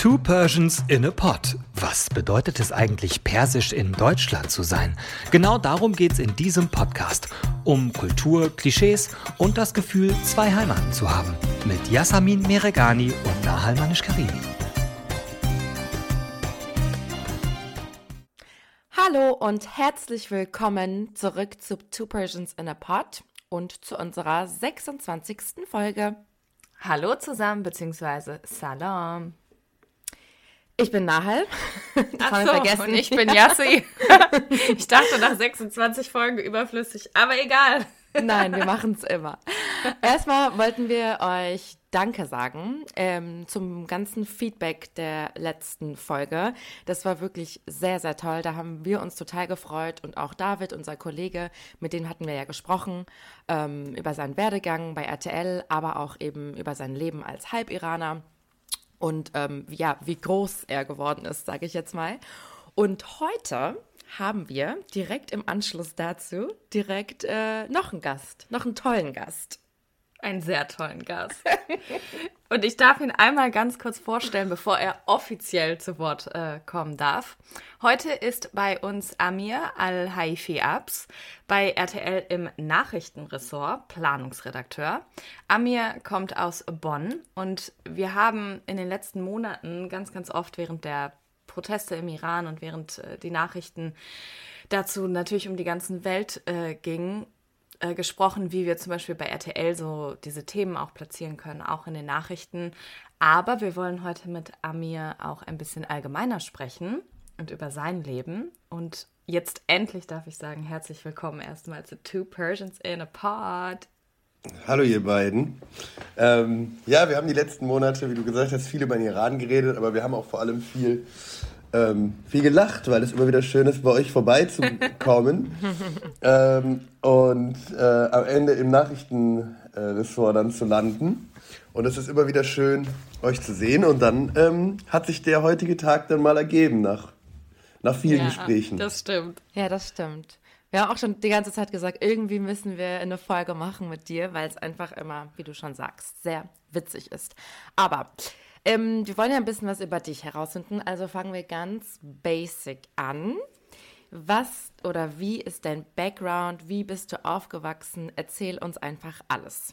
Two Persians in a Pot. Was bedeutet es eigentlich, persisch in Deutschland zu sein? Genau darum geht es in diesem Podcast. Um Kultur, Klischees und das Gefühl, zwei Heimaten zu haben. Mit Yasamin Meregani und Nahal Manish-Karimi. Hallo und herzlich willkommen zurück zu Two Persians in a Pot und zu unserer 26. Folge. Hallo zusammen, beziehungsweise Salam. Ich bin Nahal. Das haben wir vergessen. Und ich bin Yassi. ich dachte nach 26 Folgen überflüssig, aber egal. Nein, wir machen es immer. Erstmal wollten wir euch Danke sagen ähm, zum ganzen Feedback der letzten Folge. Das war wirklich sehr, sehr toll. Da haben wir uns total gefreut und auch David, unser Kollege, mit dem hatten wir ja gesprochen ähm, über seinen Werdegang bei RTL, aber auch eben über sein Leben als Halbiraner und ähm, ja, wie groß er geworden ist, sage ich jetzt mal. Und heute haben wir direkt im Anschluss dazu direkt äh, noch einen Gast, noch einen tollen Gast einen sehr tollen Gast. Und ich darf ihn einmal ganz kurz vorstellen, bevor er offiziell zu Wort äh, kommen darf. Heute ist bei uns Amir Al-Haifi Abs bei RTL im Nachrichtenressort, Planungsredakteur. Amir kommt aus Bonn und wir haben in den letzten Monaten ganz, ganz oft während der Proteste im Iran und während äh, die Nachrichten dazu natürlich um die ganze Welt äh, gingen, äh, gesprochen, wie wir zum Beispiel bei RTL so diese Themen auch platzieren können, auch in den Nachrichten. Aber wir wollen heute mit Amir auch ein bisschen allgemeiner sprechen und über sein Leben. Und jetzt endlich darf ich sagen, herzlich willkommen erstmal zu Two Persians in a Pod. Hallo ihr beiden. Ähm, ja, wir haben die letzten Monate, wie du gesagt hast, viel über den Iran geredet, aber wir haben auch vor allem viel ähm, viel gelacht, weil es immer wieder schön ist, bei euch vorbeizukommen. ähm, und äh, am Ende im Nachrichtenressort dann zu landen. Und es ist immer wieder schön, euch zu sehen. Und dann ähm, hat sich der heutige Tag dann mal ergeben nach, nach vielen ja, Gesprächen. Das stimmt. Ja, das stimmt. Wir haben auch schon die ganze Zeit gesagt, irgendwie müssen wir eine Folge machen mit dir, weil es einfach immer, wie du schon sagst, sehr witzig ist. Aber ähm, wir wollen ja ein bisschen was über dich herausfinden, also fangen wir ganz basic an. Was oder wie ist dein Background? Wie bist du aufgewachsen? Erzähl uns einfach alles.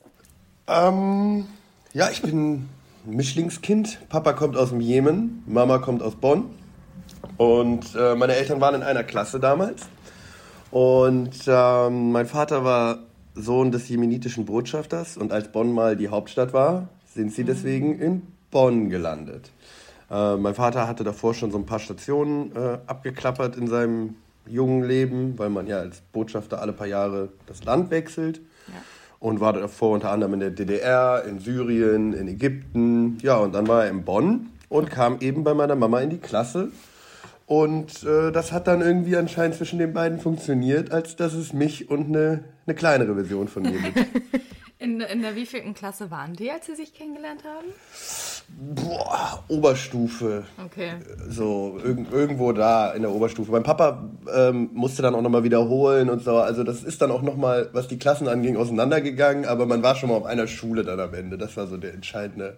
Ähm, ja, ich bin Mischlingskind. Papa kommt aus dem Jemen, Mama kommt aus Bonn. Und äh, meine Eltern waren in einer Klasse damals. Und ähm, mein Vater war Sohn des jemenitischen Botschafters. Und als Bonn mal die Hauptstadt war, sind sie deswegen in Bonn gelandet. Äh, mein Vater hatte davor schon so ein paar Stationen äh, abgeklappert in seinem jungen Leben, weil man ja als Botschafter alle paar Jahre das Land wechselt. Ja. Und war davor unter anderem in der DDR, in Syrien, in Ägypten. Ja, und dann war er in Bonn und kam eben bei meiner Mama in die Klasse. Und äh, das hat dann irgendwie anscheinend zwischen den beiden funktioniert, als dass es mich und eine, eine kleinere Version von mir gibt. In, in der wievielten Klasse waren die, als sie sich kennengelernt haben? Boah, Oberstufe. Okay. So, irg irgendwo da in der Oberstufe. Mein Papa ähm, musste dann auch nochmal wiederholen und so. Also das ist dann auch nochmal, was die Klassen anging, auseinandergegangen. Aber man war schon mal auf einer Schule dann am Ende. Das war so der entscheidende,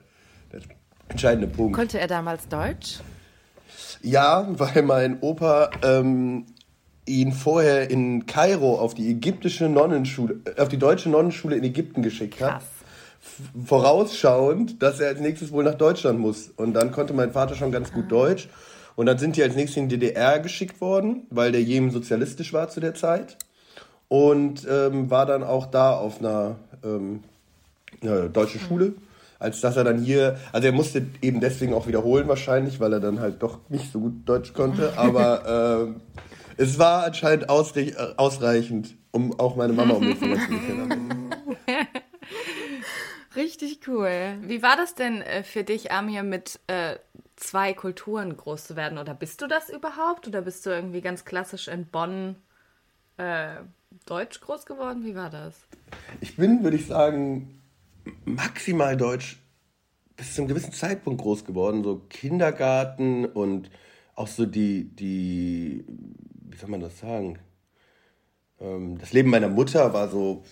der entscheidende Punkt. Konnte er damals Deutsch? Ja, weil mein Opa ähm, ihn vorher in Kairo auf die ägyptische Nonnenschule, äh, auf die deutsche Nonnenschule in Ägypten geschickt hat. Krass. Vorausschauend, dass er als nächstes wohl nach Deutschland muss. Und dann konnte mein Vater schon ganz gut ah. Deutsch. Und dann sind die als nächstes in die DDR geschickt worden, weil der Jemen sozialistisch war zu der Zeit. Und ähm, war dann auch da auf einer ähm, ja, deutschen Schule als dass er dann hier, also er musste eben deswegen auch wiederholen wahrscheinlich, weil er dann halt doch nicht so gut Deutsch konnte, aber ähm, es war anscheinend ausreichend, um auch meine Mama um mich zu können. Richtig cool. Wie war das denn äh, für dich, Amir, mit äh, zwei Kulturen groß zu werden? Oder bist du das überhaupt? Oder bist du irgendwie ganz klassisch in Bonn äh, deutsch groß geworden? Wie war das? Ich bin, würde ich sagen, maximal deutsch bis zu einem gewissen Zeitpunkt groß geworden. So Kindergarten und auch so die, die wie soll man das sagen? ähm, das Leben meiner Mutter war so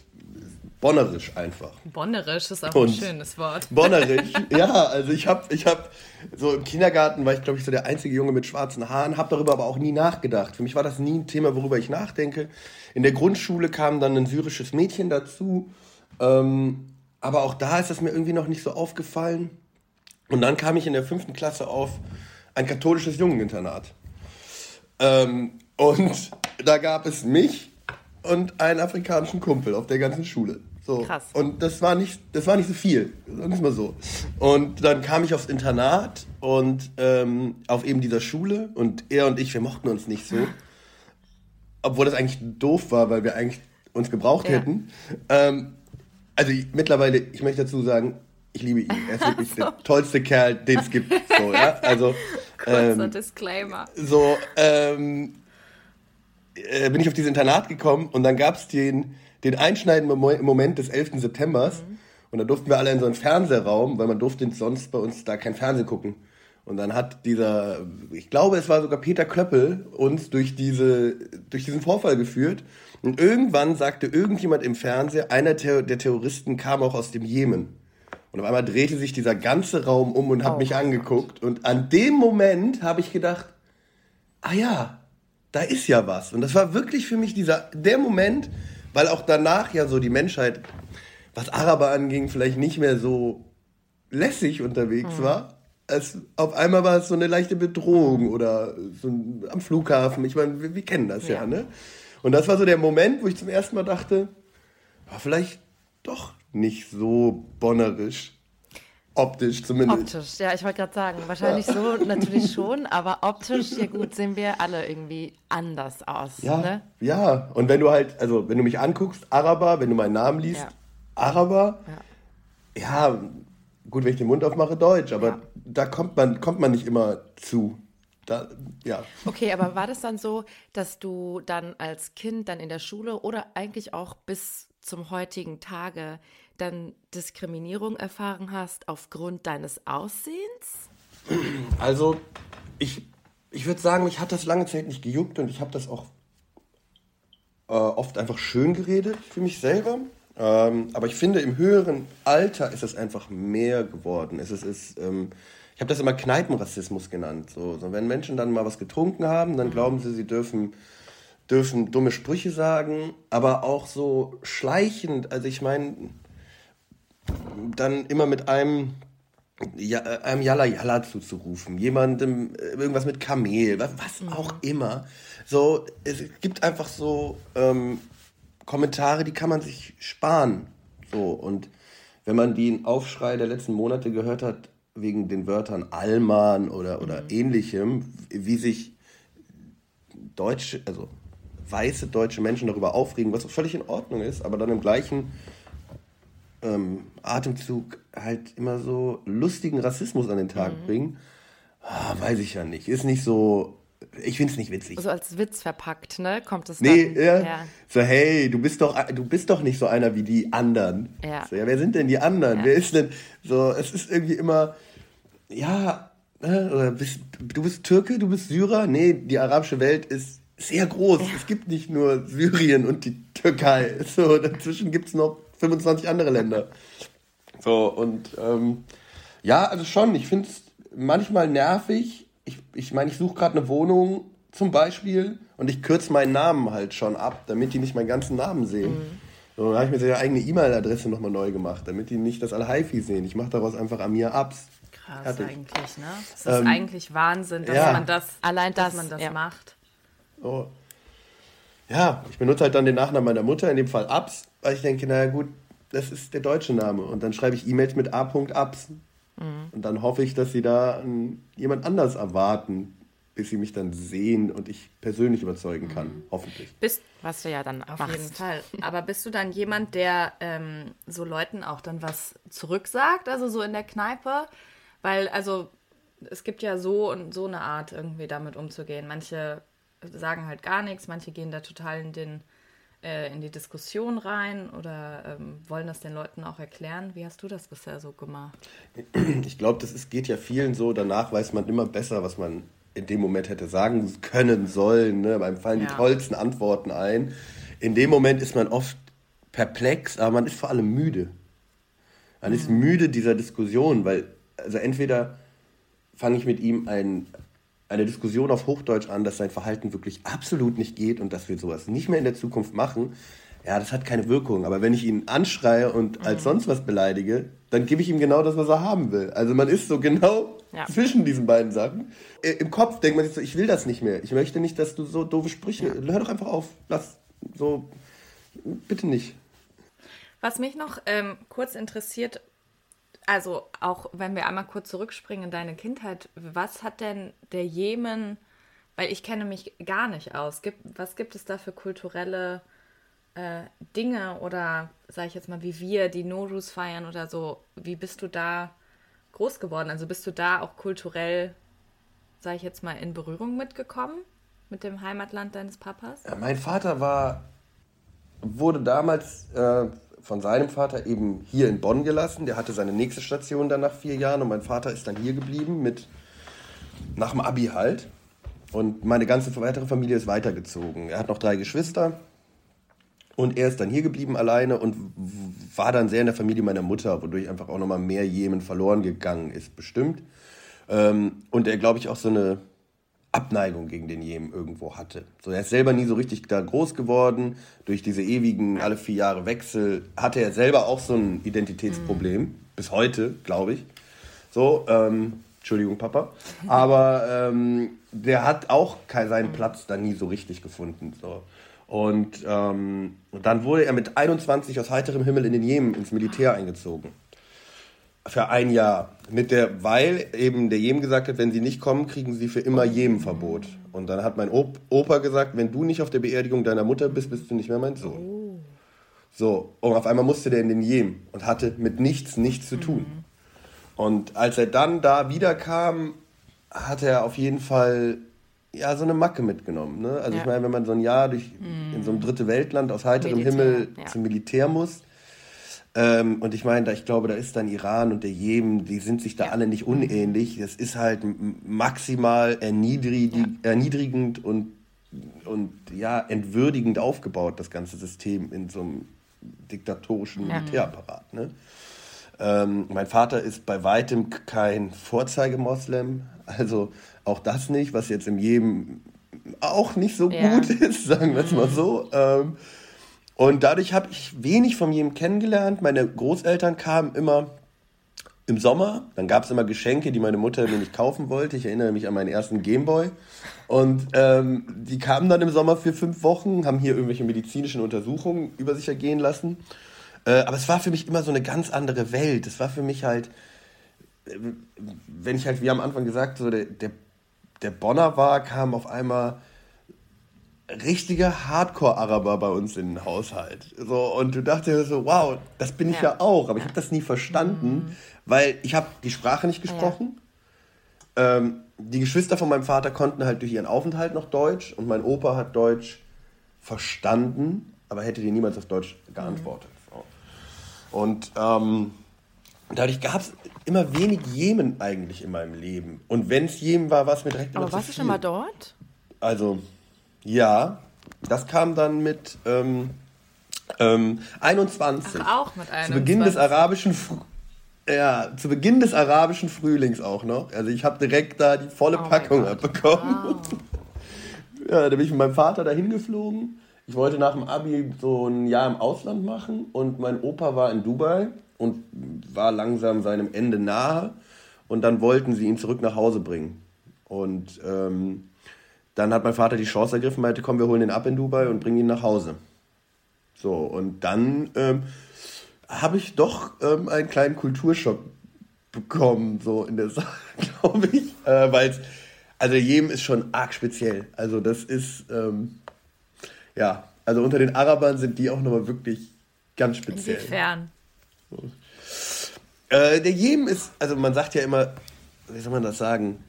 bonnerisch einfach. Bonnerisch ist auch ein Und schönes Wort. Bonnerisch, ja, also ich habe ich hab, so im Kindergarten war ich glaube ich so der einzige Junge mit schwarzen Haaren, habe darüber aber auch nie nachgedacht. Für mich war das nie ein Thema, worüber ich nachdenke. In der Grundschule kam dann ein syrisches Mädchen dazu, ähm, aber auch da ist es mir irgendwie noch nicht so aufgefallen. Und dann kam ich in der fünften Klasse auf ein katholisches Jungeninternat. Ähm, und da gab es mich und einen afrikanischen Kumpel auf der ganzen Schule. So. Krass. Und das war nicht, das war nicht so viel, sagen wir mal so. Und dann kam ich aufs Internat und ähm, auf eben dieser Schule und er und ich, wir mochten uns nicht so. Obwohl das eigentlich doof war, weil wir eigentlich uns gebraucht Ja. hätten. Ähm, also ich, mittlerweile, ich möchte dazu sagen, ich liebe ihn. Er ist wirklich der tollste Kerl, den es gibt. So, ja? Also Kurzer ähm, Disclaimer. so ähm, äh, bin ich auf dieses Internat gekommen und dann gab es den, den einschneidenden Mo- Moment des 11. Septembers und da durften wir alle in so einen Fernsehraum, weil man durfte sonst bei uns da kein Fernsehen gucken. Und dann hat dieser, ich glaube, es war sogar Peter Klöppel, uns durch, diese, durch diesen Vorfall geführt. Und irgendwann sagte irgendjemand im Fernsehen, einer der Terroristen kam auch aus dem Jemen. Und auf einmal drehte sich dieser ganze Raum um und hat Oh mich angeguckt. Und an dem Moment habe ich gedacht, ah ja, da ist ja was. Und das war wirklich für mich dieser, der Moment, weil auch danach ja so die Menschheit, was Araber anging, vielleicht nicht mehr so lässig unterwegs war. Es, auf einmal war es so eine leichte Bedrohung oder so ein, am Flughafen. Ich meine, wir, wir kennen das ja. Ja. ne? Und das war so der Moment, wo ich zum ersten Mal dachte, war vielleicht doch nicht so bonnerisch. Optisch zumindest. Optisch, ja, ich wollte gerade sagen, wahrscheinlich so natürlich schon, aber optisch, ja gut, sehen wir alle irgendwie anders aus. Ja, Ne? ja. Und wenn du halt, also wenn du mich anguckst, Araber, wenn du meinen Namen liest, Ja. Araber, ja. gut, wenn ich den Mund aufmache, Deutsch, aber Ja. da kommt man, kommt man nicht immer zu. Da, ja. Okay, aber war das dann so, dass du dann als Kind dann in der Schule oder eigentlich auch bis zum heutigen Tage dann Diskriminierung erfahren hast aufgrund deines Aussehens? Also, ich, ich würde sagen, mich hat das lange Zeit nicht gejuckt und ich habe das auch äh, oft einfach schön geredet für mich selber. Ähm, aber ich finde, im höheren Alter ist es einfach mehr geworden. Es ist, ist ähm, ich habe das immer Kneipenrassismus genannt. So, so, wenn Menschen dann mal was getrunken haben, dann glauben sie, sie dürfen, dürfen dumme Sprüche sagen, aber auch so schleichend. Also ich meine, dann immer mit einem ja, äh, einem Yalla Yalla zuzurufen, jemandem äh, irgendwas mit Kamel, was, was auch immer. So, es gibt einfach so ähm, Kommentare, die kann man sich sparen. So, und wenn man den Aufschrei der letzten Monate gehört hat, wegen den Wörtern Allmann oder, oder ähnlichem, wie sich deutsche, also weiße deutsche Menschen darüber aufregen, was völlig in Ordnung ist, aber dann im gleichen ähm, Atemzug halt immer so lustigen Rassismus an den Tag bringen, ah, weiß ich ja nicht. Ist nicht so, ich finde es nicht witzig. So als Witz verpackt, ne? Kommt es Nee, dann? ja. ja. So, hey, du bist doch, du bist doch nicht so einer wie die anderen. Ja. So, ja wer sind denn die anderen? Ja. Wer ist denn, so, es ist irgendwie immer, ja, ne, oder bist, du bist Türke, du bist Syrer? Nee, die arabische Welt ist sehr groß. Es gibt nicht nur Syrien und die Türkei. So, dazwischen gibt es noch 25 andere Länder. So, und ähm, ja, also schon, ich finde es manchmal nervig. Ich meine, ich, mein, ich suche gerade eine Wohnung zum Beispiel und ich kürze meinen Namen halt schon ab, damit die nicht meinen ganzen Namen sehen. So, dann habe ich mir seine eigene E-Mail-Adresse nochmal neu gemacht, damit die nicht das Al-Haifi sehen. Ich mache daraus einfach Amir Abs. Krass Fertig. eigentlich, ne? Es ist eigentlich Wahnsinn, dass ja. man das, Allein dass das, man das ja. macht. So. Ja, ich benutze halt dann den Nachnamen meiner Mutter, in dem Fall Abs, weil ich denke, naja gut, das ist der deutsche Name. Und dann schreibe ich E-Mails mit A.Abs. Und dann hoffe ich, dass sie da jemand anders erwarten, bis sie mich dann sehen und ich persönlich überzeugen kann. Hoffentlich. Bist Was du ja dann auf machst. jeden Fall. Aber bist du dann jemand, der ähm, so Leuten auch dann was zurücksagt, also so in der Kneipe? Weil, also, es gibt ja so und so eine Art, irgendwie damit umzugehen. Manche sagen halt gar nichts, manche gehen da total in den äh, in die Diskussion rein oder ähm, wollen das den Leuten auch erklären. Wie hast du das bisher so gemacht? Ich glaube, das ist, geht ja vielen so. Danach weiß man immer besser, was man in dem Moment hätte sagen können sollen. Ne? Beim fallen Ja. die tollsten Antworten ein. in dem Moment ist man oft perplex, aber man ist vor allem müde. Man ist müde dieser Diskussion, weil, also entweder fange ich mit ihm ein, eine Diskussion auf Hochdeutsch an, dass sein Verhalten wirklich absolut nicht geht und dass wir sowas nicht mehr in der Zukunft machen, ja, das hat keine Wirkung. Aber wenn ich ihn anschreie und als sonst was beleidige, dann gebe ich ihm genau das, was er haben will. Also man ist so genau Ja. zwischen diesen beiden Sachen. Äh, Im Kopf denkt man sich so, ich will das nicht mehr. Ich möchte nicht, dass du so doofe Sprüche. Hör doch einfach auf. Lass so. Bitte nicht. Was mich noch ähm, kurz interessiert, also auch wenn wir einmal kurz zurückspringen in deine Kindheit, was hat denn der Jemen, weil ich kenne mich gar nicht aus, gibt, was gibt es da für kulturelle äh, Dinge oder sage ich jetzt mal wie wir, die Norus feiern oder so, wie bist du da groß geworden? Also bist du da auch kulturell, sage ich jetzt mal, in Berührung mitgekommen mit dem Heimatland deines Papas? Ja, mein Vater war, wurde damals äh, von seinem Vater eben hier in Bonn gelassen. Der hatte seine nächste Station dann nach vier Jahren und mein Vater ist dann hier geblieben mit nach dem Abi halt. Und meine ganze weitere Familie ist weitergezogen. Er hat noch drei Geschwister und er ist dann hier geblieben alleine und war dann sehr in der Familie meiner Mutter, wodurch einfach auch nochmal mehr Jemen verloren gegangen ist, bestimmt. Ähm, und er, glaube ich, auch so eine Abneigung gegen den Jemen irgendwo hatte. So, er ist selber nie so richtig da groß geworden. Durch diese ewigen, alle vier Jahre Wechsel hatte er selber auch so ein Identitätsproblem. Bis heute, glaube ich. So, ähm, Entschuldigung, Papa. Aber ähm, der hat auch keinen, seinen Platz da nie so richtig gefunden. So. Und ähm, dann wurde er mit 21 aus heiterem Himmel in den Jemen ins Militär eingezogen für ein Jahr. Mit der, weil eben der Jemen gesagt hat, wenn sie nicht kommen, kriegen sie für immer Jemenverbot. Und dann hat mein Op Opa gesagt, wenn du nicht auf der Beerdigung deiner Mutter bist, bist du nicht mehr mein Sohn. So, und auf einmal musste der in den Jemen und hatte mit nichts nichts zu tun. Und als er dann da wiederkam, hat er auf jeden Fall ja so eine Macke mitgenommen. Ne? Also Ja. ich meine, wenn man so ein Jahr durch in so einem dritte Weltland aus heiterem Militär, Himmel ja. zum Militär muss, ähm, und ich meine, da, ich glaube, da ist dann Iran und der Jemen, die sind sich da Ja. alle nicht unähnlich. Das ist halt maximal erniedrig, erniedrigend und, und ja, entwürdigend aufgebaut, das ganze System in so einem diktatorischen Ja. Militärapparat. Ne? Ähm, mein Vater ist bei weitem kein Vorzeigemoslem, also auch das nicht, was jetzt im Jemen auch nicht so Ja. gut ist, sagen wir es mal so. Ähm, und dadurch habe ich wenig von jedem kennengelernt. Meine Großeltern kamen immer im Sommer. Dann gab es immer Geschenke, die meine Mutter mir nicht kaufen wollte. Ich erinnere mich an meinen ersten Gameboy. Und ähm, die kamen dann im Sommer für fünf Wochen, haben hier irgendwelche medizinischen Untersuchungen über sich ergehen lassen. Äh, aber es war für mich immer so eine ganz andere Welt. Es war für mich halt, äh, wenn ich halt, wie am Anfang gesagt, so der, der, der Bonner war, kam auf einmal richtige Hardcore-Araber bei uns in den Haushalt. So, und du dachtest so, wow, das bin ich ja, Ja. auch. Aber ich habe das nie verstanden, weil ich habe die Sprache nicht gesprochen. Ähm, die Geschwister von meinem Vater konnten halt durch ihren Aufenthalt noch Deutsch und mein Opa hat Deutsch verstanden, aber hätte dir niemals auf Deutsch geantwortet. So. Und ähm, dadurch gab es immer wenig Jemen eigentlich in meinem Leben. Und wenn es Jemen war, war es mir direkt immer Aber warst du schon mal dort? Also, ja, das kam dann mit ähm, ähm, 21. Ach, auch mit Zu Beginn des 21. arabischen Fr ja, zu Beginn des arabischen Frühlings auch noch. Also ich habe direkt da die volle Oh Packung abbekommen. Ja, da bin ich mit meinem Vater dahin geflogen. Ich wollte nach dem Abi so ein Jahr im Ausland machen und mein Opa war in Dubai und war langsam seinem Ende nahe. Und dann wollten sie ihn zurück nach Hause bringen. Und ähm, dann hat mein Vater die Chance ergriffen, meinte, komm, wir holen ihn ab in Dubai und bringen ihn nach Hause. So, und dann ähm, habe ich doch ähm, einen kleinen Kulturschock bekommen, so in der Sache, glaube ich. Äh, Weil es, also Jemen ist schon arg speziell. Also das ist, ähm, ja, also unter den Arabern sind die auch nochmal wirklich ganz speziell. Inwiefern? Äh, der Jemen ist, also man sagt ja immer, wie soll man das sagen?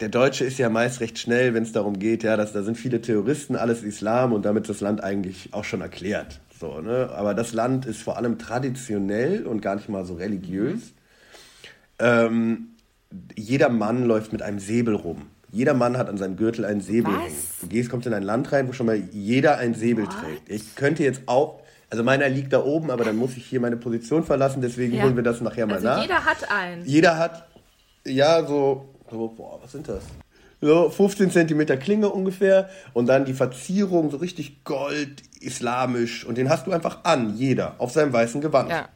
Der Deutsche ist ja meist recht schnell, wenn es darum geht, ja, dass da sind viele Terroristen, alles Islam und damit ist das Land eigentlich auch schon erklärt. So, ne? Aber das Land ist vor allem traditionell und gar nicht mal so religiös. Ähm, jeder Mann läuft mit einem Säbel rum. Jeder Mann hat an seinem Gürtel einen Säbel Was? hängen. Du gehst, kommst in ein Land rein, wo schon mal jeder einen Säbel trägt. Ich könnte jetzt auch, also meiner liegt da oben, aber dann muss ich hier meine Position verlassen, deswegen Ja. holen wir das nachher mal Also nach. jeder hat einen. Jeder hat, ja, so, so, boah, was sind das? So 15 Zentimeter Klinge ungefähr und dann die Verzierung, so richtig gold, islamisch und den hast du einfach an, jeder, auf seinem weißen Gewand. Ja.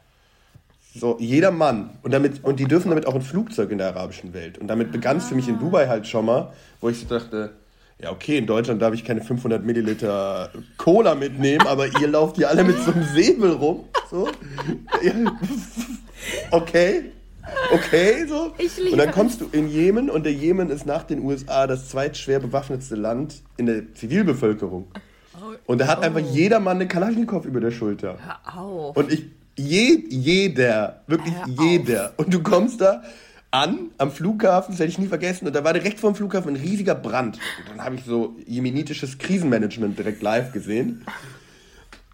So, jeder Mann. Und, damit, und die dürfen damit auch ein Flugzeug in der arabischen Welt. Und damit begann es für mich in Dubai halt schon mal, wo ich so dachte, ja okay, in Deutschland darf ich keine 500 Milliliter Cola mitnehmen, aber ihr lauft hier alle mit so einem Säbel rum. So. Okay. Okay, so. Ich liebe und dann kommst du in Jemen und der Jemen ist nach den USA das zweitschwer bewaffnetste Land in der Zivilbevölkerung. Und da hat einfach jeder Mann eine Kalaschnikow über der Schulter. Hör auf. Und ich, je, jeder, wirklich jeder. Und du kommst da an, am Flughafen, das werde ich nie vergessen, und da war direkt vor dem Flughafen ein riesiger Brand. Und dann habe ich so jemenitisches Krisenmanagement direkt live gesehen.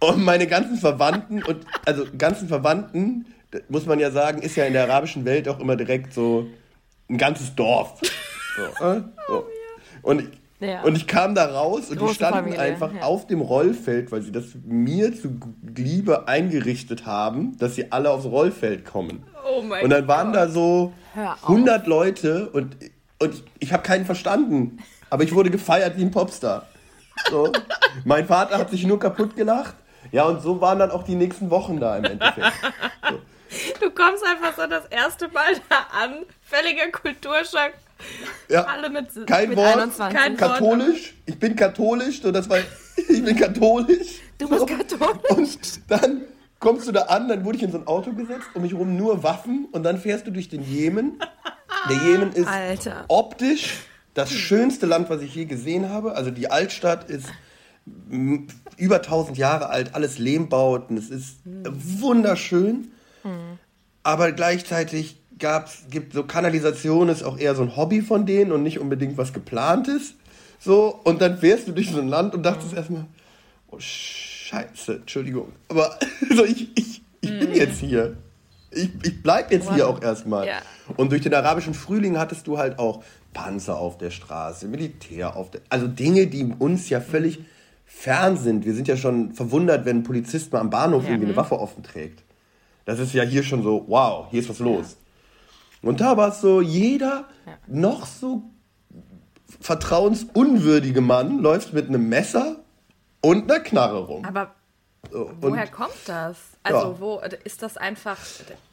Und meine ganzen Verwandten und, also ganzen Verwandten, muss man ja sagen, ist ja in der arabischen Welt auch immer direkt so ein ganzes Dorf. So, äh, so. Und, ich- Ja. und ich kam da raus und die Große standen Familie, einfach ja. auf dem Rollfeld, weil sie das mir zu Liebe eingerichtet haben, dass sie alle aufs Rollfeld kommen. Oh mein Und dann waren da so Hör auf. 100 Leute und, und ich, ich habe keinen verstanden. Aber ich wurde gefeiert wie ein Popstar. So. mein Vater hat sich nur kaputt gelacht. Ja, und so waren dann auch die nächsten Wochen da im Endeffekt. Du kommst einfach so das erste Mal da an. Völliger Kulturschock. Ja, Alle mit, kein mit Wort, 21. Kein Wort. katholisch. Ich bin katholisch, so das war, ich bin katholisch. Du bist so. katholisch. Und dann kommst du da an, dann wurde ich in so ein Auto gesetzt, um mich rum nur Waffen und dann fährst du durch den Jemen. Der Jemen ist Alter. optisch das schönste Land, was ich je gesehen habe. Also die Altstadt ist über 1000 Jahre alt, alles Lehmbauten, es ist wunderschön. Aber gleichzeitig gab's, gibt so Kanalisation ist auch eher so ein Hobby von denen und nicht unbedingt was geplantes. So, und dann fährst du durch so ein Land und dachtest erstmal, oh Scheiße, Entschuldigung. Aber so, ich, ich, ich bin jetzt hier. Ich, ich bleib jetzt hier auch erstmal. Ja. Und durch den arabischen Frühling hattest du halt auch Panzer auf der Straße, Militär auf der. Also Dinge, die uns ja völlig fern sind. Wir sind ja schon verwundert, wenn ein Polizist mal am Bahnhof irgendwie eine Waffe offen trägt. Das ist ja hier schon so, wow, hier ist was los. Und da war es so, jeder noch so vertrauensunwürdige Mann läuft mit einem Messer und einer Knarre rum. Aber So, woher kommt das? Also, Ja. wo ist das einfach.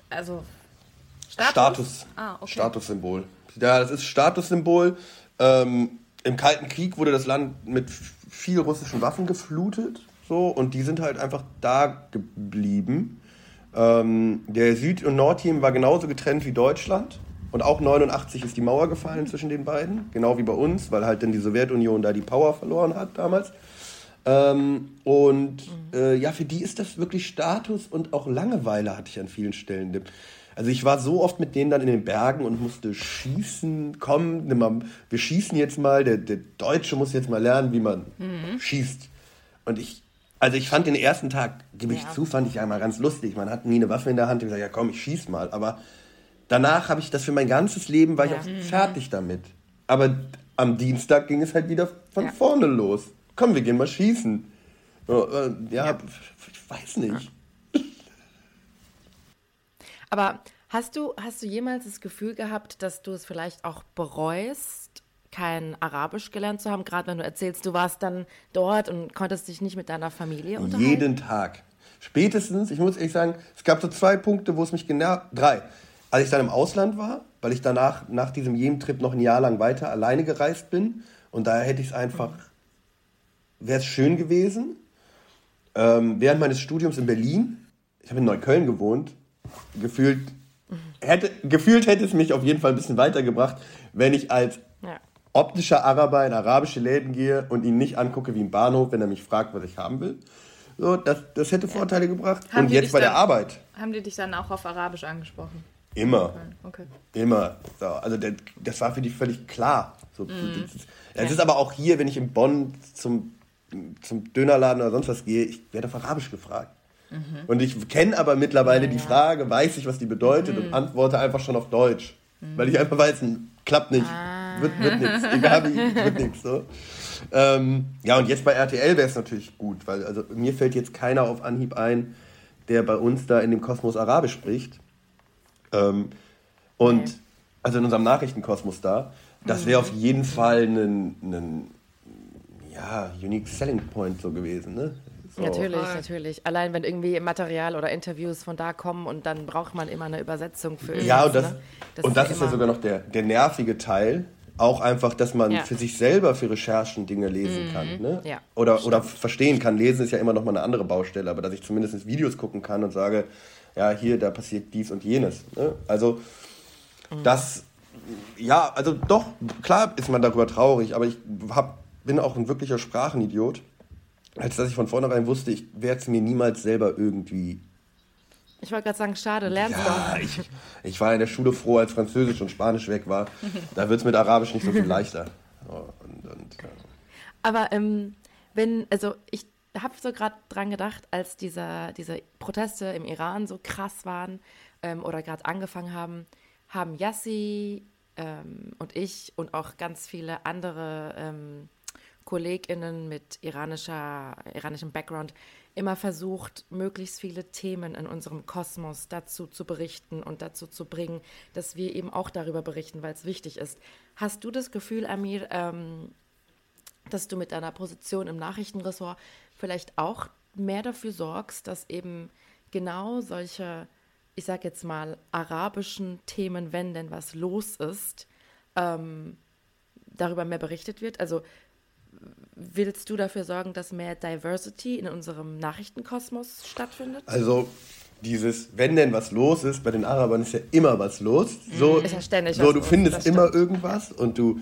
Also. Status? Status. Ah, okay. Statussymbol. Ja, das ist Statussymbol. Ähm, Im Kalten Krieg wurde das Land mit viel russischen Waffen geflutet. So, und die sind halt einfach da geblieben. Ähm, der Süd- und Nordteam war genauso getrennt wie Deutschland. Und auch 89 ist die Mauer gefallen zwischen den beiden. Genau wie bei uns, weil halt dann die Sowjetunion da die Power verloren hat damals. Ähm, und äh, ja, für die ist das wirklich Status und auch Langeweile hatte ich an vielen Stellen. Also ich war so oft mit denen dann in den Bergen und musste schießen. Komm, mal, wir schießen jetzt mal. Der, der Deutsche muss jetzt mal lernen, wie man schießt. Und ich, also ich fand den ersten Tag, gebe ich Ja. zu, fand ich ja mal ganz lustig. Man hat nie eine Waffe in der Hand. Ich gesagt, ja komm, ich schieß mal. Aber danach habe ich das für mein ganzes Leben, war ich Ja. auch fertig damit. Aber am Dienstag ging es halt wieder von Ja. vorne los. Komm, wir gehen mal schießen. So, äh, ja, ich weiß nicht. Aber hast du, hast du jemals das Gefühl gehabt, dass du es vielleicht auch bereust, kein Arabisch gelernt zu haben, gerade wenn du erzählst, du warst dann dort und konntest dich nicht mit deiner Familie unterhalten? Jeden Tag. Spätestens, ich muss ehrlich sagen, es gab so zwei Punkte, wo es mich genervt, drei. Als ich dann im Ausland war, weil ich danach, nach diesem Jemen-Trip noch ein Jahr lang weiter alleine gereist bin und daher hätte ich es einfach, wäre es schön gewesen. Ähm, während meines Studiums in Berlin, ich habe in Neukölln gewohnt, gefühlt hätte, gefühlt hätte es mich auf jeden Fall ein bisschen weitergebracht, wenn ich als. Optischer Araber in arabische Läden gehe und ihn nicht angucke wie im Bahnhof, wenn er mich fragt, was ich haben will. So, das, das hätte Vorteile gebracht. Haben und jetzt bei der dann- Arbeit. Haben die dich dann auch auf Arabisch angesprochen? Immer. Okay. Immer. So, also der, das war für die völlig klar. So, Mhm. das, ist, das ist aber auch hier, wenn ich in Bonn zum, zum Dönerladen oder sonst was gehe, ich werde auf Arabisch gefragt. Mhm. Und ich kenne aber mittlerweile die Frage, weiß ich, was die bedeutet Mhm. und antworte einfach schon auf Deutsch. Weil ich einfach weiß, hm, klappt nicht. Wird, wird nichts. Egal wie, wird nichts. So. Ähm, ja, und jetzt bei RTL wäre es natürlich gut, weil also mir fällt jetzt keiner auf Anhieb ein, der bei uns da in dem Kosmos Arabisch spricht. Ähm, und okay. also in unserem Nachrichtenkosmos da, das wäre auf jeden Fall ein, ein ja, unique selling point so gewesen, ne? So. Natürlich, natürlich. Allein wenn irgendwie Material oder Interviews von da kommen und dann braucht man immer eine Übersetzung für irgendwas. Ja, und das, ne? das und ist, das ist ja sogar noch der, der nervige Teil. Auch einfach, dass man ja. für sich selber für Recherchen Dinge lesen mhm. kann. Ne? Ja, oder, oder verstehen kann. Lesen ist ja immer noch mal eine andere Baustelle, aber dass ich zumindest Videos gucken kann und sage, ja, hier, da passiert dies und jenes. Ne? Also, mhm. das, ja, also doch, klar ist man darüber traurig, aber ich hab, bin auch ein wirklicher Sprachenidiot als dass ich von vornherein wusste, ich werde es mir niemals selber irgendwie. Ich wollte gerade sagen, schade, lernst ja, doch. Ich, ich war in der Schule froh, als Französisch und Spanisch weg war. Da wird es mit Arabisch nicht so viel leichter. Und, und. Aber ähm, wenn, also ich habe so gerade dran gedacht, als dieser, diese Proteste im Iran so krass waren ähm, oder gerade angefangen haben, haben Yassi ähm, und ich und auch ganz viele andere ähm, KollegInnen mit iranischer, iranischem Background immer versucht, möglichst viele Themen in unserem Kosmos dazu zu berichten und dazu zu bringen, dass wir eben auch darüber berichten, weil es wichtig ist. Hast du das Gefühl, Amir, ähm, dass du mit deiner Position im Nachrichtenressort vielleicht auch mehr dafür sorgst, dass eben genau solche, ich sag jetzt mal, arabischen Themen, wenn denn was los ist, ähm, darüber mehr berichtet wird? Also willst du dafür sorgen, dass mehr Diversity in unserem Nachrichtenkosmos stattfindet? Also dieses, wenn denn was los ist, bei den Arabern ist ja immer was los. So, ist ja ständig so du los, findest immer irgendwas und du,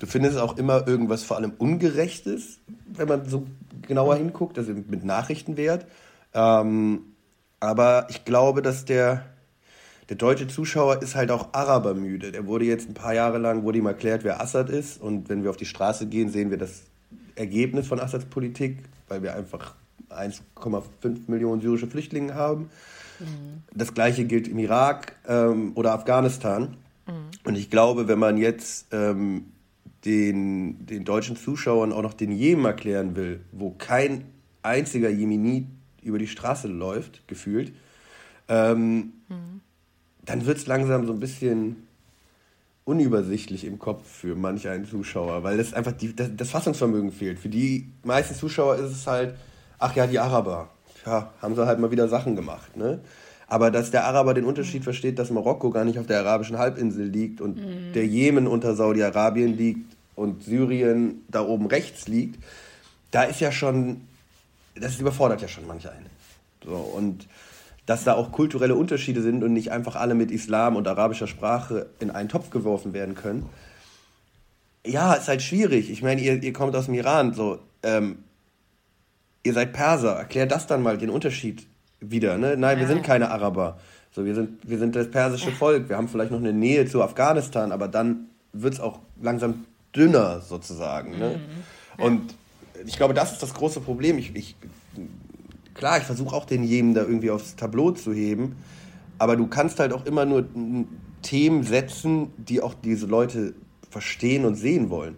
du findest auch immer irgendwas vor allem Ungerechtes, wenn man so genauer hinguckt, also mit Nachrichtenwert. Ähm, aber ich glaube, dass der, der deutsche Zuschauer ist halt auch Arabermüde. Der wurde jetzt ein paar Jahre lang, wurde ihm erklärt, wer Assad ist. Und wenn wir auf die Straße gehen, sehen wir das Ergebnis von Assads Politik, weil wir einfach 1,5 Millionen syrische Flüchtlinge haben. Mhm. Das gleiche gilt im Irak ähm, oder Afghanistan. Mhm. Und ich glaube, wenn man jetzt ähm, den, den deutschen Zuschauern auch noch den Jemen erklären will, wo kein einziger Jemenit über die Straße läuft, gefühlt, ähm, mhm dann wird es langsam so ein bisschen unübersichtlich im Kopf für manch einen Zuschauer, weil das einfach die, das, das, Fassungsvermögen fehlt. Für die meisten Zuschauer ist es halt, ach ja, die Araber, ja, haben sie halt mal wieder Sachen gemacht, ne? Aber dass der Araber den Unterschied versteht, dass Marokko gar nicht auf der arabischen Halbinsel liegt und mhm. der Jemen unter Saudi-Arabien liegt und Syrien da oben rechts liegt, da ist ja schon, das überfordert ja schon manch einen. So, und dass da auch kulturelle Unterschiede sind und nicht einfach alle mit Islam und arabischer Sprache in einen Topf geworfen werden können. Ja, ist halt schwierig. Ich meine, ihr, ihr kommt aus dem Iran, so, ähm, ihr seid Perser, erklärt das dann mal den Unterschied wieder. Ne? Nein, wir sind keine Araber. So, wir sind, wir sind das persische Volk. Wir haben vielleicht noch eine Nähe zu Afghanistan, aber dann wird es auch langsam dünner sozusagen. Ne? Mhm. Und ich glaube, das ist das große Problem. Ich, ich klar, ich versuche auch den Jemen da irgendwie aufs Tableau zu heben, aber du kannst halt auch immer nur Themen setzen, die auch diese Leute verstehen und sehen wollen.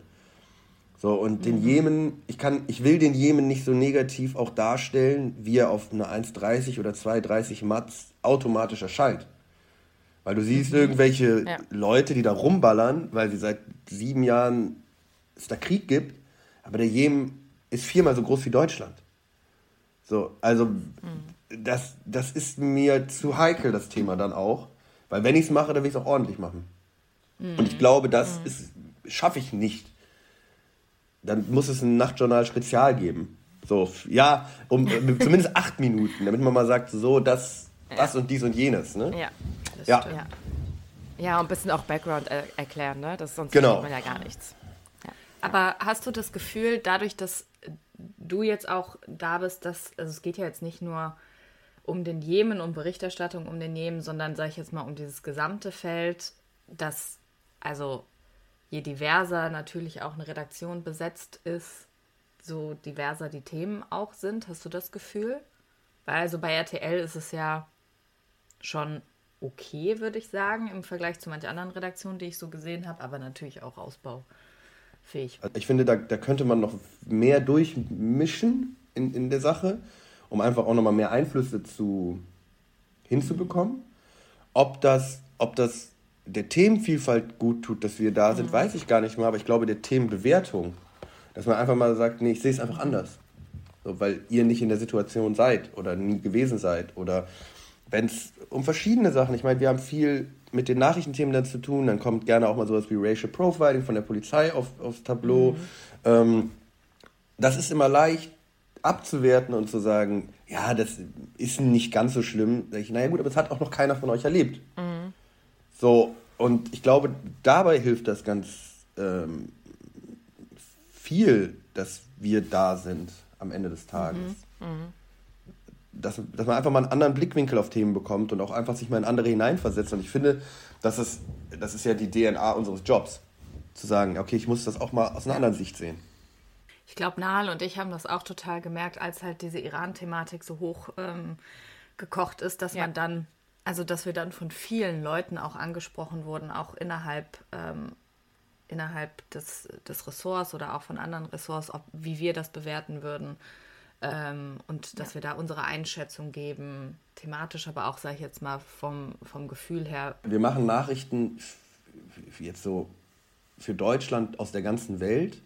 So, und mhm. den Jemen, ich kann, ich will den Jemen nicht so negativ auch darstellen, wie er auf einer 1,30 oder 2,30 Mats automatisch erscheint. Weil du siehst mhm. irgendwelche ja. Leute, die da rumballern, weil sie seit sieben Jahren es da Krieg gibt, aber der Jemen ist viermal so groß wie Deutschland. So, also mhm. das, das ist mir zu heikel, das Thema dann auch. Weil wenn ich es mache, dann will ich es auch ordentlich machen. Mhm. Und ich glaube, das mhm. schaffe ich nicht. Dann muss es ein Nachtjournal Spezial geben. So, ja, um zumindest acht Minuten, damit man mal sagt, so, das, das und dies und jenes. Ne? Ja, ja. ja. Ja, und ein bisschen auch Background er erklären, ne? Das, sonst genau. man ja gar nichts. Ja. Aber hast du das Gefühl, dadurch, dass du jetzt auch da bist, dass, also es geht ja jetzt nicht nur um den Jemen, um Berichterstattung um den Jemen, sondern sage ich jetzt mal um dieses gesamte Feld, dass also je diverser natürlich auch eine Redaktion besetzt ist, so diverser die Themen auch sind. Hast du das Gefühl? Weil also bei RTL ist es ja schon okay, würde ich sagen, im Vergleich zu manchen anderen Redaktionen, die ich so gesehen habe, aber natürlich auch ausbaufähig. Also ich finde, da, da könnte man noch mehr durchmischen in, in der Sache, um einfach auch nochmal mehr Einflüsse zu, hinzubekommen. Ob das, ob das der Themenvielfalt gut tut, dass wir da sind, mhm. weiß ich gar nicht mal, aber ich glaube, der Themenbewertung, dass man einfach mal sagt, nee, ich sehe es einfach anders. So, weil ihr nicht in der Situation seid oder nie gewesen seid oder wenn es um verschiedene Sachen, ich meine, wir haben viel mit den Nachrichtenthemen dann zu tun, dann kommt gerne auch mal sowas wie Racial Profiling von der Polizei auf, aufs Tableau. Mhm. Ähm, das ist immer leicht abzuwerten und zu sagen, ja, das ist nicht ganz so schlimm. Sag ich, naja gut, aber es hat auch noch keiner von euch erlebt. Mhm. So, und ich glaube, dabei hilft das ganz ähm, viel, dass wir da sind am Ende des Tages. Mhm. Dass, dass man einfach mal einen anderen Blickwinkel auf Themen bekommt und auch einfach sich mal in andere hineinversetzt. Und ich finde, das ist, das ist ja die DNA unseres Jobs. Zu sagen, okay, ich muss das auch mal aus einer anderen Sicht sehen. Ich glaube, Nahal und ich haben das auch total gemerkt, als halt diese Iran-Thematik so hoch ähm, gekocht ist, dass ja. man dann, also dass wir dann von vielen Leuten auch angesprochen wurden, auch innerhalb, ähm, innerhalb des, des Ressorts oder auch von anderen Ressorts, ob, wie wir das bewerten würden. Ähm, und dass ja. wir da unsere Einschätzung geben, thematisch, aber auch, sage ich jetzt mal, vom, vom Gefühl her. Wir machen Nachrichten jetzt so für Deutschland aus der ganzen Welt.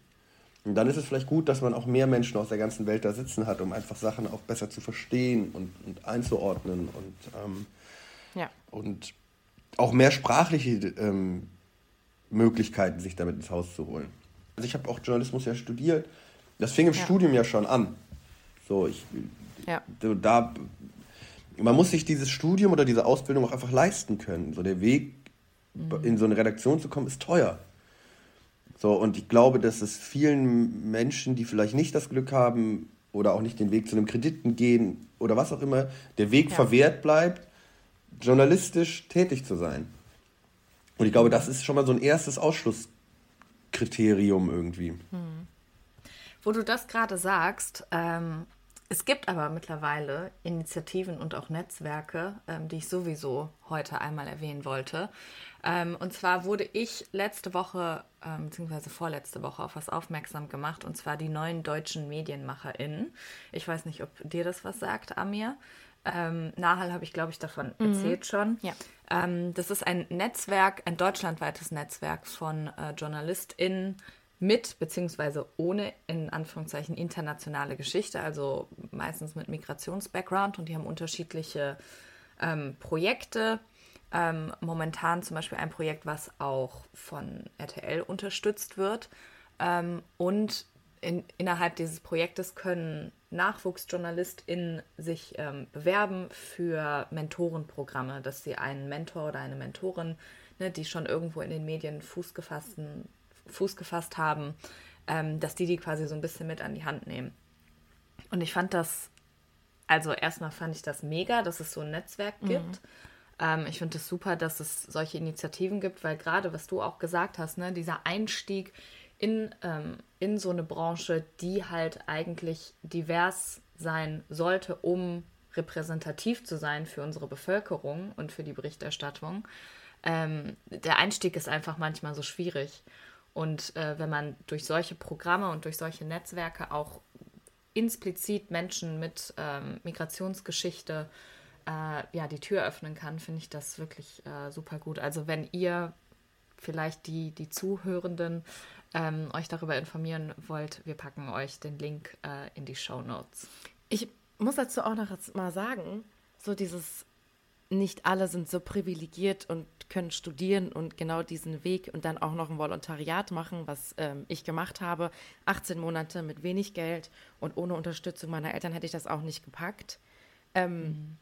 Und dann ist es vielleicht gut, dass man auch mehr Menschen aus der ganzen Welt da sitzen hat, um einfach Sachen auch besser zu verstehen und, und einzuordnen und, ähm, ja. und auch mehr sprachliche ähm, Möglichkeiten, sich damit ins Haus zu holen. Also ich habe auch Journalismus ja studiert. Das fing im ja. Studium ja schon an. So, ich, ja. da, man muss sich dieses Studium oder diese Ausbildung auch einfach leisten können. So der Weg mhm. in so eine Redaktion zu kommen ist teuer. So und ich glaube, dass es vielen Menschen, die vielleicht nicht das Glück haben oder auch nicht den Weg zu einem Krediten gehen oder was auch immer, der Weg ja. verwehrt bleibt, journalistisch tätig zu sein. Und ich glaube, das ist schon mal so ein erstes Ausschlusskriterium irgendwie. Mhm. Wo du das gerade sagst, ähm, es gibt aber mittlerweile Initiativen und auch Netzwerke, ähm, die ich sowieso heute einmal erwähnen wollte. Ähm, und zwar wurde ich letzte Woche, ähm, beziehungsweise vorletzte Woche, auf was aufmerksam gemacht, und zwar die neuen deutschen MedienmacherInnen. Ich weiß nicht, ob dir das was sagt, Amir. Ähm, Nahal habe ich, glaube ich, davon mhm. erzählt schon. Ja. Ähm, das ist ein Netzwerk, ein deutschlandweites Netzwerk von äh, JournalistInnen, mit beziehungsweise ohne in Anführungszeichen internationale Geschichte, also meistens mit Migrationsbackground und die haben unterschiedliche ähm, Projekte. Ähm, momentan zum Beispiel ein Projekt, was auch von RTL unterstützt wird. Ähm, und in, innerhalb dieses Projektes können NachwuchsjournalistInnen sich ähm, bewerben für Mentorenprogramme, dass sie einen Mentor oder eine Mentorin, ne, die schon irgendwo in den Medien Fuß gefassten Fuß gefasst haben, ähm, dass die die quasi so ein bisschen mit an die Hand nehmen. Und ich fand das, also erstmal fand ich das mega, dass es so ein Netzwerk mhm. gibt. Ähm, ich finde es das super, dass es solche Initiativen gibt, weil gerade, was du auch gesagt hast, ne, dieser Einstieg in, ähm, in so eine Branche, die halt eigentlich divers sein sollte, um repräsentativ zu sein für unsere Bevölkerung und für die Berichterstattung. Ähm, der Einstieg ist einfach manchmal so schwierig. Und äh, wenn man durch solche Programme und durch solche Netzwerke auch implizit Menschen mit ähm, Migrationsgeschichte äh, ja, die Tür öffnen kann, finde ich das wirklich äh, super gut. Also wenn ihr vielleicht die, die Zuhörenden ähm, euch darüber informieren wollt, wir packen euch den Link äh, in die Show Notes. Ich muss dazu auch noch mal sagen, so dieses nicht alle sind so privilegiert und können studieren und genau diesen Weg und dann auch noch ein Volontariat machen, was ähm, ich gemacht habe. 18 Monate mit wenig Geld und ohne Unterstützung meiner Eltern hätte ich das auch nicht gepackt. Ähm, mhm.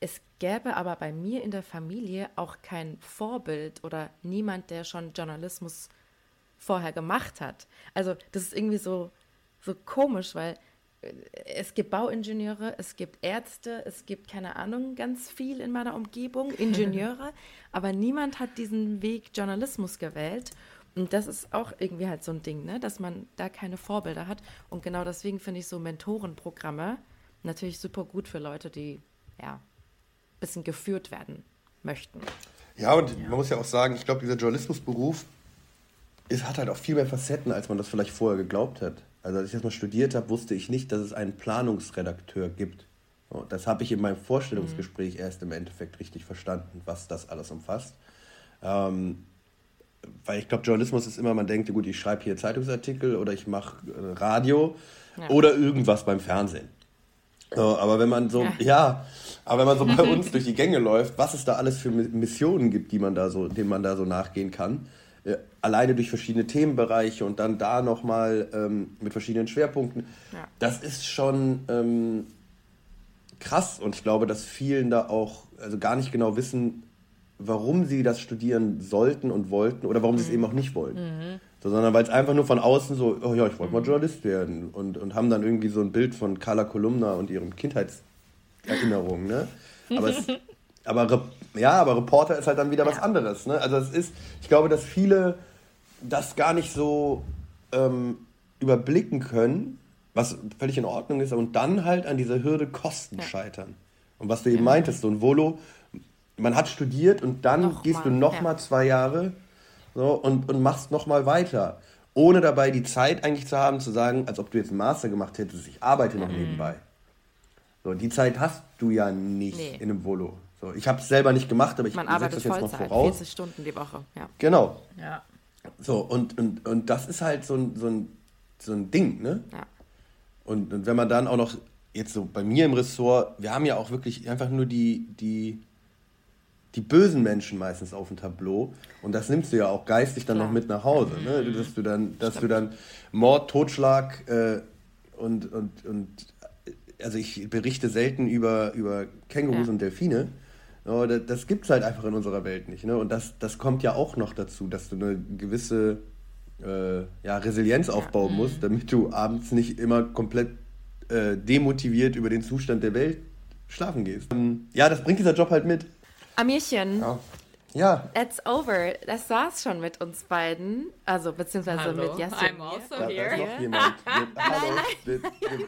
Es gäbe aber bei mir in der Familie auch kein Vorbild oder niemand, der schon Journalismus vorher gemacht hat. Also das ist irgendwie so, so komisch, weil es gibt Bauingenieure, es gibt Ärzte, es gibt keine Ahnung, ganz viel in meiner Umgebung, Ingenieure, aber niemand hat diesen Weg Journalismus gewählt. Und das ist auch irgendwie halt so ein Ding, ne? dass man da keine Vorbilder hat. Und genau deswegen finde ich so Mentorenprogramme natürlich super gut für Leute, die ja ein bisschen geführt werden möchten. Ja, und ja. man muss ja auch sagen, ich glaube, dieser Journalismusberuf ist, hat halt auch viel mehr Facetten, als man das vielleicht vorher geglaubt hat. Also als ich das mal studiert habe, wusste ich nicht, dass es einen Planungsredakteur gibt. Das habe ich in meinem Vorstellungsgespräch mhm. erst im Endeffekt richtig verstanden, was das alles umfasst. Ähm, weil ich glaube, Journalismus ist immer, man denkt, gut, ich schreibe hier Zeitungsartikel oder ich mache äh, Radio ja. oder irgendwas beim Fernsehen. So, aber wenn man so, ja. ja. aber wenn man so bei uns durch die Gänge läuft, was es da alles für Missionen gibt, die man da so, denen man da so nachgehen kann, äh, alleine durch verschiedene Themenbereiche und dann da nochmal ähm, mit verschiedenen Schwerpunkten, ja. das ist schon ähm, krass und ich glaube, dass vielen da auch also gar nicht genau wissen, warum sie das studieren sollten und wollten oder warum mhm. sie es mhm. eben auch nicht wollen. Mhm. So, sondern weil es einfach nur von außen so, oh ja, ich wollte mal mhm. Journalist werden und, und haben dann irgendwie so ein Bild von Carla Kolumna und ihren Kindheitserinnerungen. Ne? Aber, es, aber ja, aber Reporter ist halt dann wieder was anderes. Ne? Also es ist, ich glaube, dass viele das gar nicht so ähm, überblicken können, was völlig in Ordnung ist, und dann halt an dieser Hürde Kosten ja. scheitern. Und was du eben meintest, so ein Volo, man hat studiert und dann noch gehst mal, du nochmal ja. zwei Jahre so, und, und machst nochmal weiter. Ohne dabei die Zeit eigentlich zu haben, zu sagen, als ob du jetzt einen Master gemacht hättest, ich arbeite noch mhm. nebenbei. So, die Zeit hast du ja nicht nee. in einem Volo. So, ich habe es selber nicht gemacht, aber ich Man arbeitet das jetzt Vollzeit, mal voraus. 40 Stunden die Woche, ja. Genau. Ja. So, und, und, und das ist halt so ein, so ein, so ein Ding, ne? Ja. Und, und wenn man dann auch noch, jetzt so bei mir im Ressort, wir haben ja auch wirklich einfach nur die, die die bösen Menschen meistens auf dem Tableau und das nimmst du ja auch geistig dann Klar. noch mit nach Hause, ne? Mhm. dass du dann, dass du dann Mord, Totschlag äh, und, und, und also ich berichte selten über, über Kängurus ja. und Delfine. Aber das, das gibt es halt einfach in unserer Welt nicht. Ne? Und das, das kommt ja auch noch dazu, dass du eine gewisse äh, ja, Resilienz aufbauen ja. musst, mhm. damit du abends nicht immer komplett äh, demotiviert über den Zustand der Welt schlafen gehst. Ja, das bringt dieser Job halt mit. Amirchen. Ja. Ja. It's over. Das war's schon mit uns beiden. Also, beziehungsweise Hallo. mit Yassin. I'm also da, here. Da ist noch jemand. Hallo. nein, nein.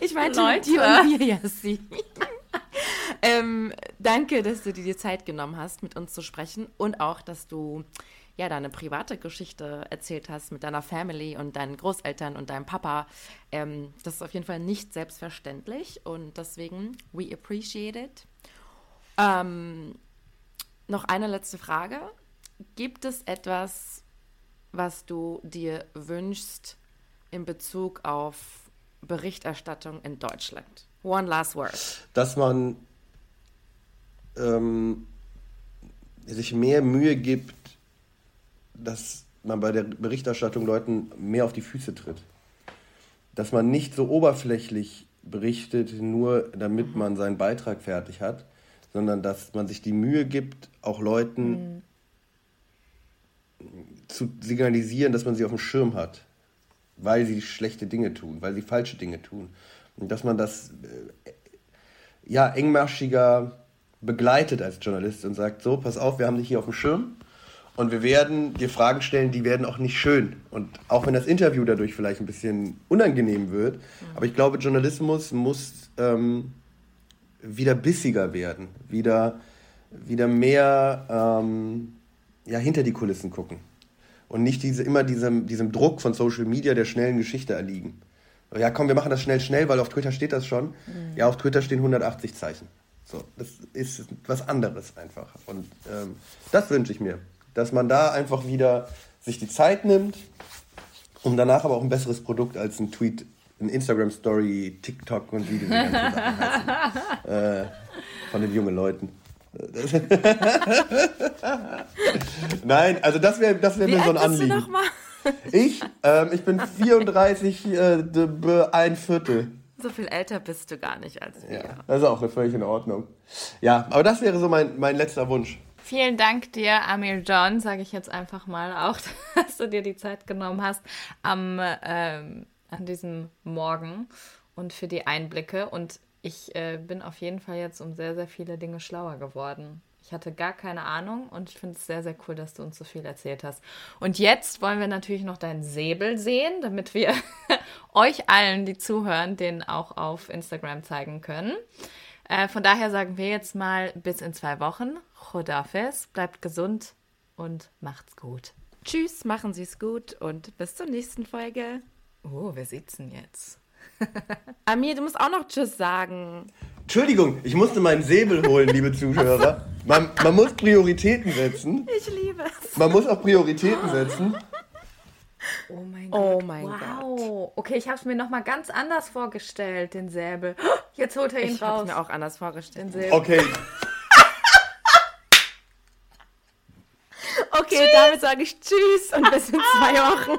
Ich meinte Leute. mit dir und mir, Yassin. ähm, danke, dass du dir die Zeit genommen hast, mit uns zu sprechen und auch, dass du ja deine private Geschichte erzählt hast mit deiner Family und deinen Großeltern und deinem Papa. Ähm, das ist auf jeden Fall nicht selbstverständlich und deswegen we appreciate it. Ähm, noch eine letzte Frage. Gibt es etwas, was du dir wünschst in Bezug auf Berichterstattung in Deutschland? One last word. Dass man ähm, sich mehr Mühe gibt, dass man bei der Berichterstattung Leuten mehr auf die Füße tritt. Dass man nicht so oberflächlich berichtet, nur damit man seinen Beitrag fertig hat, sondern dass man sich die Mühe gibt, auch Leuten mhm. zu signalisieren, dass man sie auf dem Schirm hat, weil sie schlechte Dinge tun, weil sie falsche Dinge tun. Und dass man das äh, ja engmaschiger begleitet als Journalist und sagt, so, pass auf, wir haben dich hier auf dem Schirm und wir werden dir Fragen stellen, die werden auch nicht schön. Und auch wenn das Interview dadurch vielleicht ein bisschen unangenehm wird, mhm. aber ich glaube, Journalismus muss ähm, wieder bissiger werden, wieder, wieder mehr ähm, ja, hinter die Kulissen gucken und nicht diese, immer diesem, diesem Druck von Social Media der schnellen Geschichte erliegen. Ja, komm, wir machen das schnell, schnell, weil auf Twitter steht das schon. Mhm. Ja, auf Twitter stehen 180 Zeichen. So, das ist was anderes einfach. Und ähm, das wünsche ich mir, dass man da einfach wieder sich die Zeit nimmt, um danach aber auch ein besseres Produkt als ein Tweet ein Instagram-Story, TikTok und wie diese ganzen Sachen heißen. Äh, von den jungen Leuten. Nein, also das wäre das wär mir so ein Anliegen. Ich, ähm, ich bin 34, äh, ein Viertel. So viel älter bist du gar nicht als wir. Ja, das ist auch völlig in Ordnung. Ja, aber das wäre so mein, mein letzter Wunsch. Vielen Dank dir, Amir John, sage ich jetzt einfach mal auch, dass du dir die Zeit genommen hast, am ähm, an diesem Morgen und für die Einblicke. Und ich äh, bin auf jeden Fall jetzt um sehr, sehr viele Dinge schlauer geworden. Ich hatte gar keine Ahnung und ich finde es sehr, sehr cool, dass du uns so viel erzählt hast. Und jetzt wollen wir natürlich noch deinen Säbel sehen, damit wir euch allen, die zuhören, den auch auf Instagram zeigen können. Äh, von daher sagen wir jetzt mal bis in zwei Wochen. Chodafes, bleibt gesund und macht's gut. Tschüss, machen Sie es gut und bis zur nächsten Folge. Oh, wer sieht's denn jetzt? Amir, du musst auch noch Tschüss sagen. Entschuldigung, ich musste meinen Säbel holen, liebe Zuhörer. Man, man muss Prioritäten setzen. Ich liebe es. Man muss auch Prioritäten setzen. Oh mein Oh Gott. mein wow. Okay, ich habe es mir noch mal ganz anders vorgestellt, den Säbel. Jetzt holt er ihn Ich habe raus. es mir auch anders vorgestellt. den Säbel. Okay, Okay, damit sage ich Tschüss und bis in zwei Wochen.